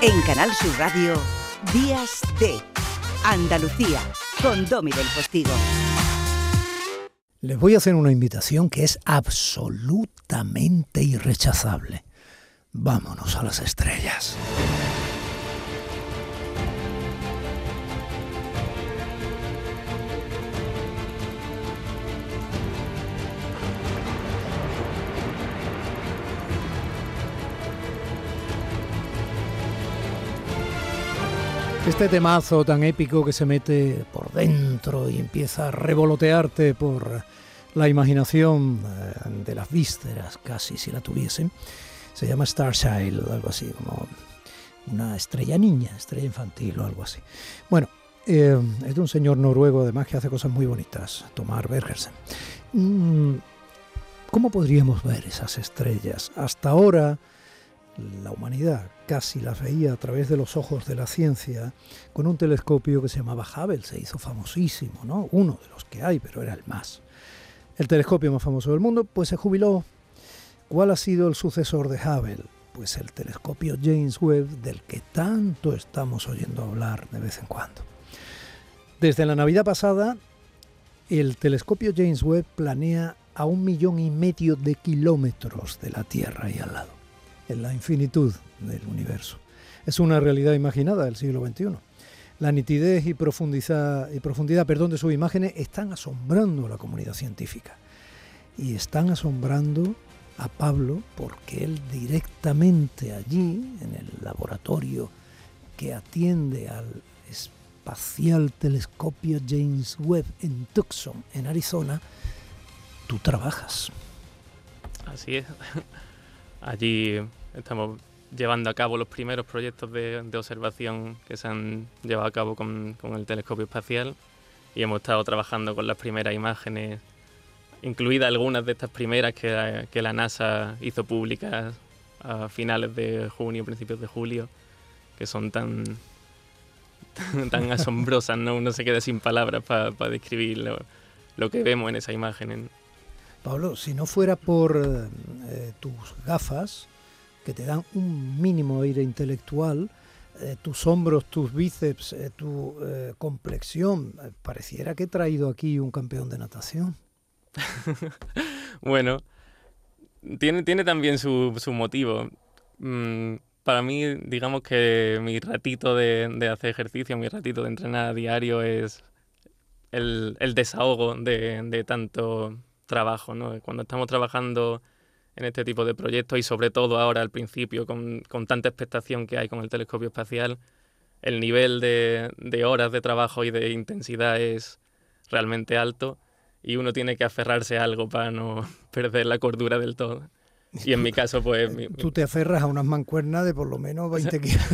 En Canal Sur Radio, Días de Andalucía, con Domi del Postigo. Les voy a hacer una invitación que es absolutamente irrechazable. Vámonos a las estrellas. Este temazo tan épico que se mete por dentro y empieza a revolotearte por la imaginación eh, de las vísceras, casi si la tuviesen, se llama Star Child, algo así, como una estrella niña, estrella infantil o algo así. Bueno, eh, es de un señor noruego además que hace cosas muy bonitas, Tomar Bergersen. Mm, ¿Cómo podríamos ver esas estrellas? Hasta ahora la humanidad casi las veía a través de los ojos de la ciencia con un telescopio que se llamaba Hubble, se hizo famosísimo, ¿no? Uno de los que hay, pero era el más. El telescopio más famoso del mundo, pues se jubiló. ¿Cuál ha sido el sucesor de Hubble? Pues el telescopio James Webb, del que tanto estamos oyendo hablar de vez en cuando. Desde la Navidad pasada, el telescopio James Webb planea a un millón y medio de kilómetros de la Tierra y al lado en la infinitud del universo. Es una realidad imaginada del siglo XXI. La nitidez y profundidad, y profundidad perdón, de sus imágenes están asombrando a la comunidad científica. Y están asombrando a Pablo porque él directamente allí, en el laboratorio que atiende al espacial telescopio James Webb en Tucson, en Arizona, tú trabajas. Así es. Allí estamos llevando a cabo los primeros proyectos de, observación que se han llevado a cabo con, el telescopio espacial y hemos estado trabajando con las primeras imágenes, incluidas algunas de estas primeras que, la NASA hizo públicas a finales de junio, principios de julio, que son tan, tan, asombrosas, ¿no? Uno se queda sin palabras para describir lo, que vemos en esa imagen. Pablo, si no fuera por eh, tus gafas, que te dan un mínimo aire intelectual, eh, tus hombros, tus bíceps, eh, tu complexión, pareciera que he traído aquí un campeón de natación. bueno, tiene, tiene también su, su motivo. Mm, para mí, digamos que mi ratito de, de, hacer ejercicio, mi ratito de entrenar a diario es el, el desahogo de, de tanto trabajo. Cuando estamos trabajando en este tipo de proyectos y sobre todo ahora al principio con, con tanta expectación que hay con el telescopio espacial, el nivel de, de, horas de trabajo y de intensidad es realmente alto y uno tiene que aferrarse a algo para no perder la cordura del todo. Y en mi caso, pues... Tú te aferras a unas mancuernas de por lo menos 20 kilos.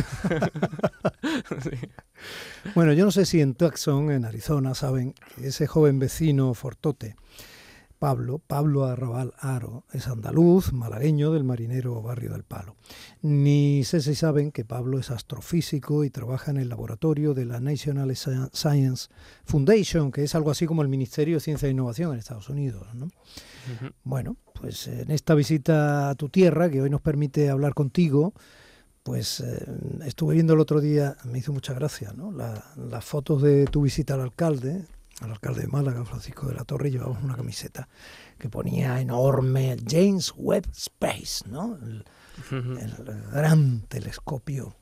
Bueno, yo no sé si en Tucson, en Arizona, saben ese joven vecino Fortote, Pablo, Pablo Arrabal Aro, es andaluz, malagueño del marinero Barrio del Palo. Ni sé si saben que Pablo es astrofísico y trabaja en el laboratorio de la National Science Foundation, que es algo así como el Ministerio de Ciencia e Innovación en Estados Unidos. Bueno, pues en esta visita a tu tierra, que hoy nos permite hablar contigo, pues eh, estuve viendo el otro día, me hizo mucha gracia, ¿no? las fotos de tu visita al alcalde, al alcalde de Málaga, Francisco de la Torre, llevamos una camiseta que ponía enorme James Webb Space, ¿no? El, gran telescopio.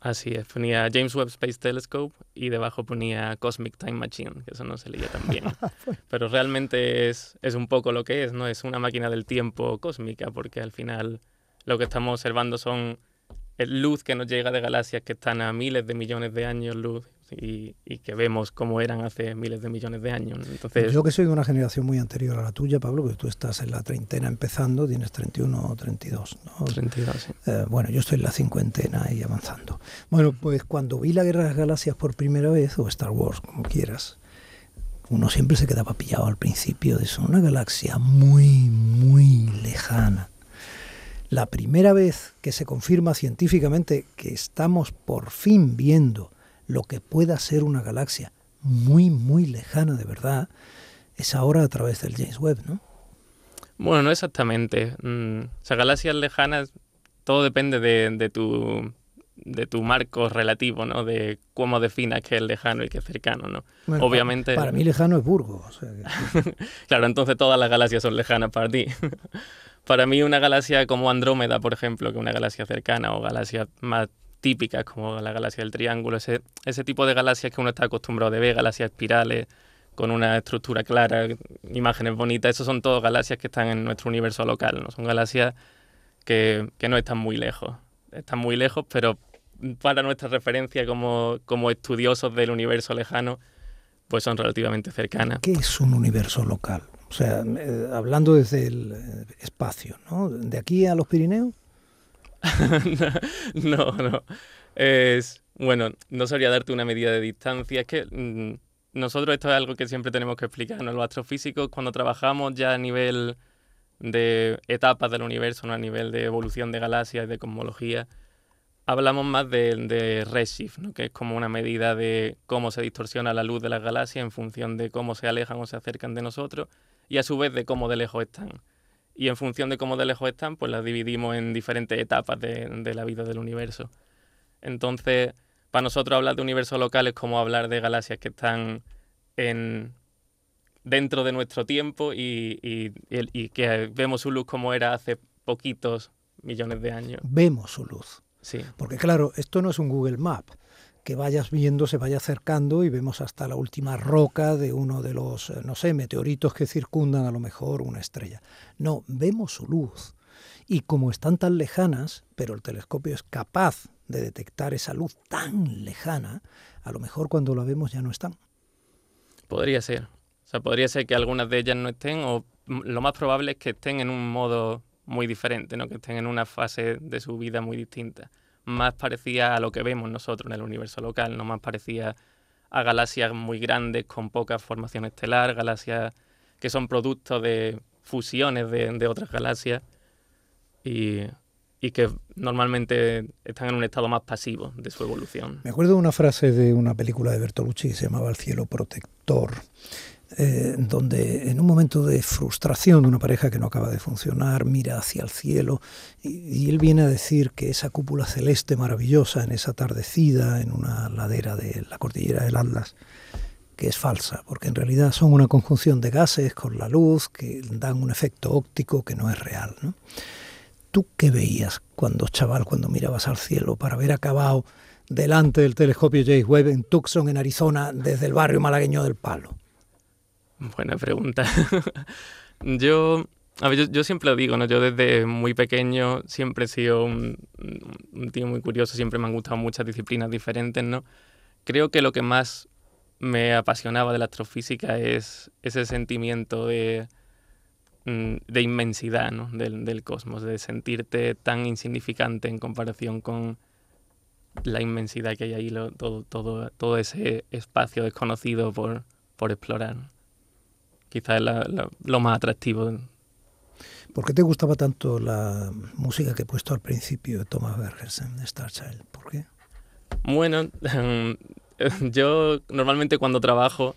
Así es, ponía James Webb Space Telescope y debajo ponía Cosmic Time Machine, que eso no se leía tan bien. Pero realmente es, es un poco lo que es, ¿no? Es una máquina del tiempo cósmica, porque al final lo que estamos observando son luz que nos llega de galaxias que están a miles de millones de años luz y, que vemos cómo eran hace miles de millones de años. Entonces, yo que soy de una generación muy anterior a la tuya, Pablo, porque tú estás en la treintena empezando, tienes 31 o 32, ¿no? 32, sí. Eh, bueno, yo estoy en la cincuentena y avanzando. Bueno, pues cuando vi la Guerra de las Galaxias por primera vez, o Star Wars, como quieras, uno siempre se quedaba pillado al principio de eso, una galaxia muy, muy lejana. La primera vez que se confirma científicamente que estamos por fin viendo lo que pueda ser una galaxia muy, muy lejana de verdad, es ahora a través del James Webb, ¿no? Bueno, no exactamente. Mm, o sea, galaxias lejanas todo depende de, tu de tu marco relativo, ¿no? De cómo definas qué es lejano y qué es cercano, ¿no? Obviamente... Para, mí lejano es Burgos. claro, entonces todas las galaxias son lejanas para ti. para mí una galaxia como Andrómeda, por ejemplo, que una galaxia cercana o galaxias más típicas como la galaxia del Triángulo, ese, ese tipo de galaxias que uno está acostumbrado de ver, galaxias espirales, con una estructura clara, imágenes bonitas, esos son todos galaxias que están en nuestro universo local, ¿no? Son galaxias que, que no están muy lejos. Están muy lejos, pero para nuestra referencia como, como estudiosos del universo lejano, pues son relativamente cercanas. ¿Qué es un universo local? O sea, eh, hablando desde el eh, espacio, ¿no? ¿De aquí a los Pirineos? no, no. Es, bueno, no sabría darte una medida de distancia. Es que mm, nosotros esto es algo que siempre tenemos que explicar. Los astrofísicos, cuando trabajamos ya a nivel de etapas del universo, a nivel de evolución de galaxias y de cosmología, hablamos más de, de redshift, ¿no? que es como una medida de cómo se distorsiona la luz de las galaxias en función de cómo se alejan o se acercan de nosotros y a su vez de cómo de lejos están y en función de cómo de lejos están, pues las dividimos en diferentes etapas de, la vida del universo. Entonces, para nosotros hablar de universo local es como hablar de galaxias que están en, dentro de nuestro tiempo y, y, que vemos su luz como era hace poquitos millones de años. Vemos su luz. Sí. Porque claro, esto no es un Google Map que vayas viendo, se vaya acercando y vemos hasta la última roca de uno de los, eh, no sé, meteoritos que circundan a lo mejor una estrella. No, vemos su luz. Y como están tan lejanas, pero el telescopio es capaz de detectar esa luz tan lejana, a lo mejor cuando la vemos ya no están. Podría ser. O sea, podría ser que algunas de ellas no estén o lo más probable es que estén en un modo muy diferente, ¿no? que estén en una fase de su vida muy distinta más parecía a lo que vemos nosotros en el universo local, no más parecía a galaxias muy grandes con poca formación estelar, galaxias que son productos de fusiones de, otras galaxias y, y, que normalmente están en un estado más pasivo de su evolución. Me acuerdo de una frase de una película de Bertolucci que se llamaba El cielo protector, eh, donde en un momento de frustración de una pareja que no acaba de funcionar, mira hacia el cielo y, él viene a decir que esa cúpula celeste maravillosa en esa atardecida en una ladera de la cordillera del Atlas, que es falsa, porque en realidad son una conjunción de gases con la luz que dan un efecto óptico que no es real. ¿Tú qué veías cuando chaval, cuando mirabas al cielo para haber acabado delante del telescopio James Webb en Tucson, en Arizona, desde el barrio malagueño del Palo? Buena pregunta. yo, a ver, yo, siempre lo digo, ¿no? Yo desde muy pequeño siempre he sido un, tío muy curioso, siempre me han gustado muchas disciplinas diferentes, ¿no? Creo que lo que más me apasionaba de la astrofísica es ese sentimiento de, mm, de inmensidad ¿no? del, del, cosmos, de sentirte tan insignificante en comparación con la inmensidad que hay ahí, todo, todo, todo ese espacio desconocido por, por explorar quizás es lo más atractivo. ¿Por qué te gustaba tanto la música que he puesto al principio de Thomas Bergersen, Star Child? ¿Por qué? Bueno, yo normalmente cuando trabajo,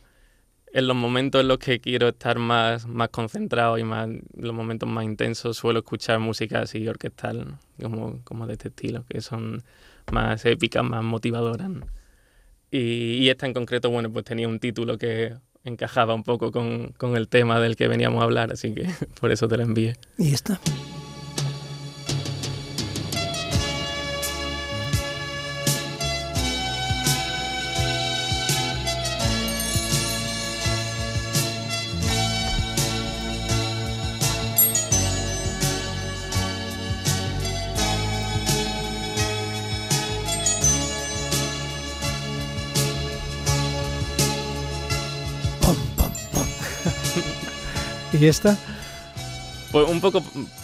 en los momentos en los que quiero estar más, más concentrado y más los momentos más intensos, suelo escuchar música así orquestal, como, como de este estilo, que son más épicas, más motivadoras. Y, y, esta en concreto, bueno, pues tenía un título que encajaba un poco con, con el tema del que veníamos a hablar, así que por eso te la envié. ¿Y esta? ¿Y esta? Pues un poco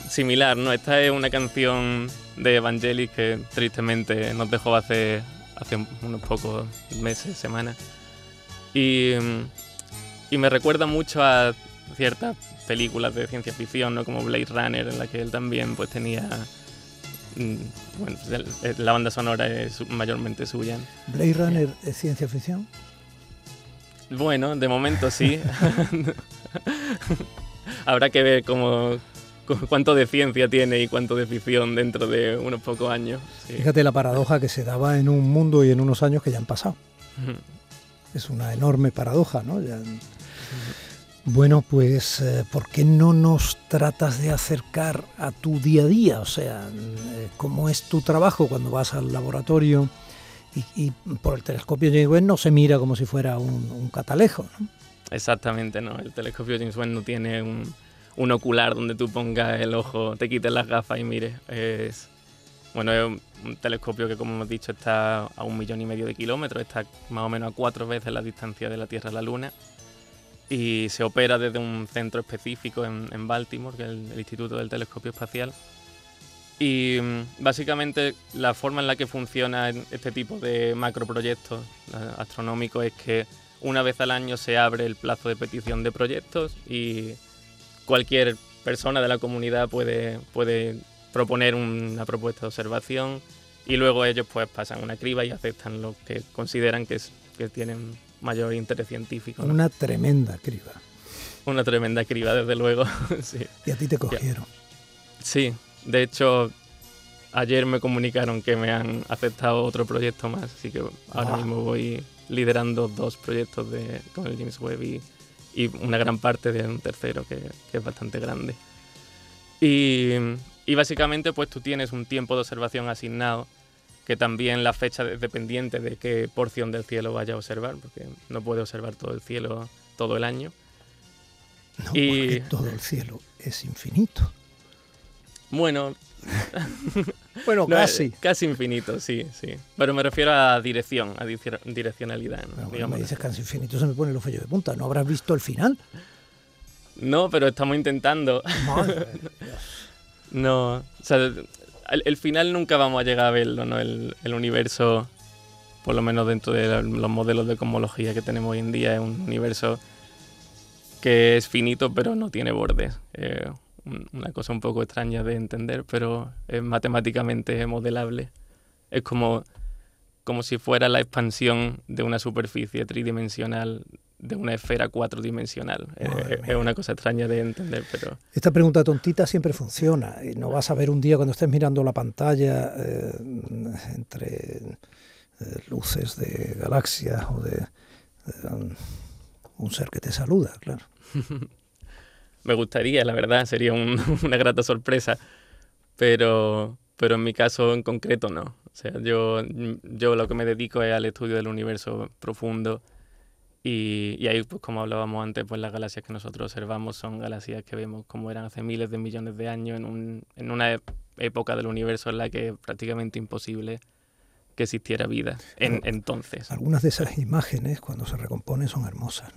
similar, ¿no? Esta es una canción de Evangelis que tristemente nos dejó hace, hace unos pocos meses, semanas. Y, y me recuerda mucho a ciertas películas de ciencia ficción, ¿no? Como Blade Runner, en la que él también pues tenía... Mm, bueno, la banda sonora es mayormente suya. ¿Blade Runner es ciencia ficción? Bueno, de momento sí. Habrá que ver cómo, cuánto de ciencia tiene y cuánto de ficción dentro de unos pocos años. Fíjate la paradoja que se daba en un mundo y en unos años que ya han pasado. Es una enorme paradoja, ¿no? Bueno, pues eh, ¿por qué no nos tratas de acercar a tu día a día? O sea, eh, ¿cómo es tu trabajo cuando vas al laboratorio y, por el telescopio James no se mira como si fuera un, catalejo? ¿no? Exactamente, no. El telescopio James Webb no tiene un, un, ocular donde tú pongas el ojo, te quites las gafas y mires. Es, bueno, es un telescopio que, como hemos dicho, está a un millón y medio de kilómetros, está más o menos a cuatro veces la distancia de la Tierra a la Luna y se opera desde un centro específico en, Baltimore, que es el, Instituto del Telescopio Espacial. Y mm, básicamente la forma en la que funciona este tipo de macroproyectos astronómicos es que una vez al año se abre el plazo de petición de proyectos y cualquier persona de la comunidad puede, puede proponer una propuesta de observación y luego ellos pues pasan una criba y aceptan lo que consideran que, es, que tienen mayor interés científico. Una tremenda criba. Una tremenda criba, desde luego. Y a ti te cogieron. Sí, de hecho, ayer me comunicaron que me han aceptado otro proyecto más, así que ahora mismo voy liderando dos proyectos de, con el James Webb y, una gran parte de un tercero que, es bastante grande. Y, y, básicamente pues tú tienes un tiempo de observación asignado que también la fecha es dependiente de qué porción del cielo vaya a observar, porque no puede observar todo el cielo todo el año. No, y todo el cielo es infinito. Bueno, bueno, casi. casi infinito, sí, sí. Pero me refiero a dirección, a direccionalidad. ¿no? me dices casi infinito, se me pone el ojo de punta. ¿No habrás visto el final? No, pero estamos intentando. no, o sea, el, final nunca vamos a llegar a verlo, ¿no? El, universo, por lo menos dentro de los modelos de cosmología que tenemos hoy en día, es un universo que es finito pero no tiene bordes. Una cosa un poco extraña de entender, pero es matemáticamente modelable. Es como, como si fuera la expansión de una superficie tridimensional de una esfera cuatridimensional. es una cosa extraña de entender, pero... Esta pregunta tontita siempre funciona. Y no vas a ver un día cuando estés mirando la pantalla eh, entre eh, luces de galaxias o de, un ser que te saluda, claro. Me gustaría, la verdad, sería una grata sorpresa, pero, pero en mi caso en concreto no. O sea, yo, yo lo que me dedico es al estudio del universo profundo y, ahí, pues como hablábamos antes, pues las galaxias que nosotros observamos son galaxias que vemos como eran hace miles de millones de años en, un, en una época del universo en la que es prácticamente imposible que existiera vida en, entonces. Algunas de esas imágenes, cuando se recomponen, son hermosas.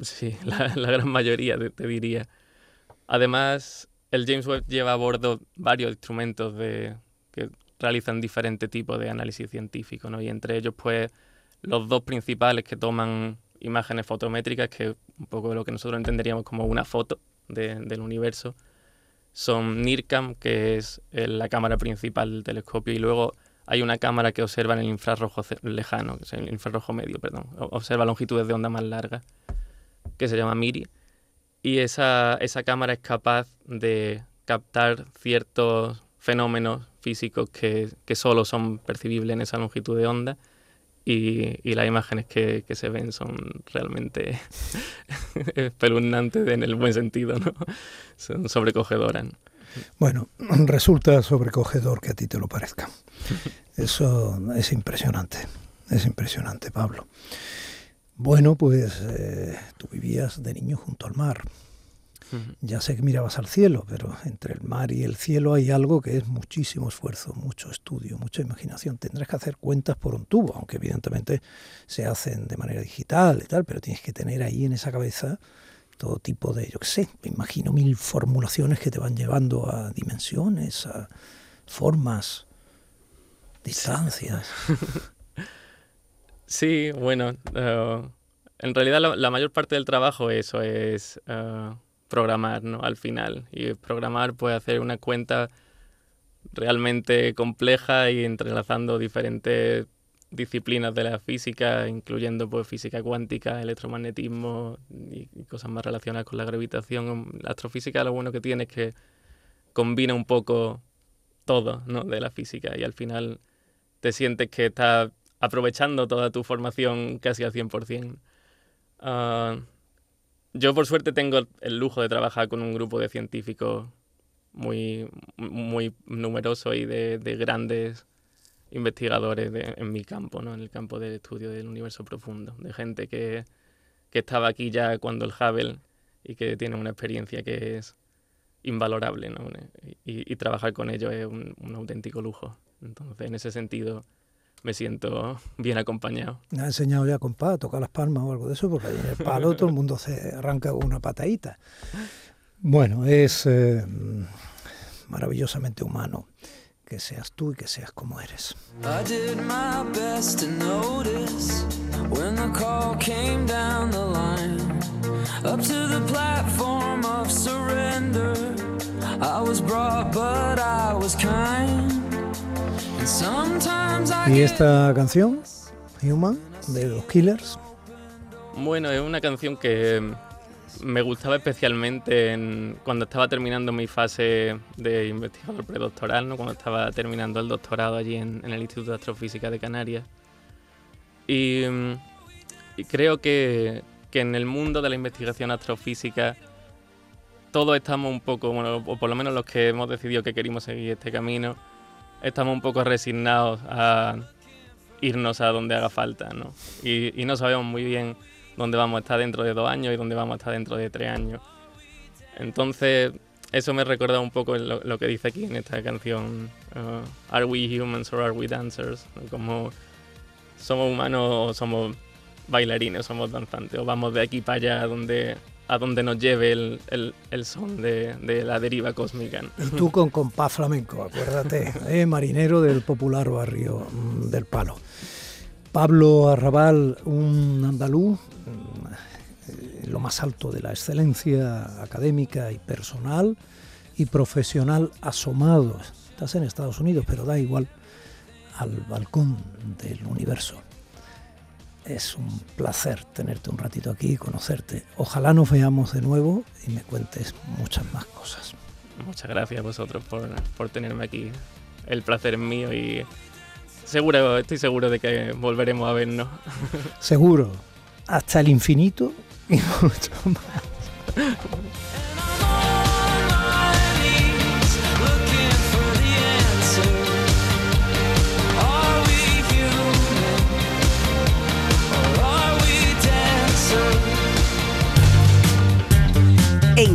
Sí, la, la, gran mayoría, te, diría. Además, el James Webb lleva a bordo varios instrumentos de, que realizan diferentes tipos de análisis científico, ¿no? y entre ellos, pues, los dos principales que toman imágenes fotométricas, que un poco lo que nosotros entenderíamos como una foto del universo, son NIRCAM, que es la cámara principal del telescopio, y luego hay una cámara que observa en el infrarrojo lejano, el infrarrojo medio, perdón, observa longitudes de onda más largas, que se llama MIRI, y esa, esa cámara es capaz de captar ciertos fenómenos físicos que, que solo son percibibles en esa longitud de onda y, las imágenes que, se ven son realmente espeluznantes en el buen sentido, ¿no? Son sobrecogedoras. Bueno, resulta sobrecogedor que a ti te lo parezca. Eso es impresionante, es impresionante, Pablo. Bueno, pues eh, tú vivías de niño junto al mar. Ya sé que mirabas al cielo, pero entre el mar y el cielo hay algo que es muchísimo esfuerzo, mucho estudio, mucha imaginación. Tendrás que hacer cuentas por un tubo, aunque evidentemente se hacen de manera digital y tal, pero tienes que tener ahí en esa cabeza todo tipo de, yo qué sé, me imagino mil formulaciones que te van llevando a dimensiones, a formas, distancias. Sí, bueno, eh, en realidad la, mayor parte del trabajo eso es... Eh, programar ¿no? al final. Y programar puede hacer una cuenta realmente compleja y entrelazando diferentes disciplinas de la física, incluyendo pues física cuántica, electromagnetismo y, cosas más relacionadas con la gravitación. La astrofísica lo bueno que tiene es que combina un poco todo ¿no? de la física y al final te sientes que estás aprovechando toda tu formación casi al 100%. Uh, yo por suerte tengo el lujo de trabajar con un grupo de científicos muy, muy numeroso y de, de grandes investigadores en mi campo, ¿no? en el campo del estudio del universo profundo, de gente que, que estaba aquí ya cuando el Hubble y que tiene una experiencia que es invalorable, ¿no? y, y, trabajar con ellos es un, un, auténtico lujo. Entonces, en ese sentido, me siento bien acompañado. ¿Me ha enseñado ya, compa, a tocar las palmas o algo de eso? Porque ahí en el palo todo el mundo se arranca con una patadita. Bueno, es eh, maravillosamente humano que seas tú y que seas como eres. I did my best to notice when the call came down the line up to the platform of surrender. I was brought, but I was kind. And sometimes I ¿Y esta canción, Human, de los Killers? Bueno, es una canción que me gustaba especialmente en, cuando estaba terminando mi fase de investigador predoctoral, ¿no? cuando estaba terminando el doctorado allí en, el Instituto de Astrofísica de Canarias. Y, creo que, que, en el mundo de la investigación astrofísica todos estamos un poco, bueno, o por lo menos los que hemos decidido que queremos seguir este camino, estamos un poco resignados a irnos a donde haga falta, ¿no? Y, no sabemos muy bien dónde vamos a estar dentro de dos años y dónde vamos a estar dentro de tres años. Entonces, eso me recuerda un poco lo, lo que dice aquí en esta canción, uh, Are we humans or are we dancers? Como somos humanos o somos bailarines, somos danzantes, o vamos de aquí para allá donde, a donde nos lleve el, el, el son de, de, la deriva cósmica. Y tú con compás flamenco, acuérdate, ¿eh? marinero del popular barrio mm, del Palo. Pablo Arrabal, un andaluz, en mm, lo más alto de la excelencia académica y personal y profesional asomado. Estás en Estados Unidos, pero da igual al balcón del universo. Es un placer tenerte un ratito aquí y conocerte. Ojalá nos veamos de nuevo y me cuentes muchas más cosas. Muchas gracias a vosotros por, por tenerme aquí. El placer es mío y seguro, estoy seguro de que volveremos a vernos. Seguro, hasta el infinito y mucho más.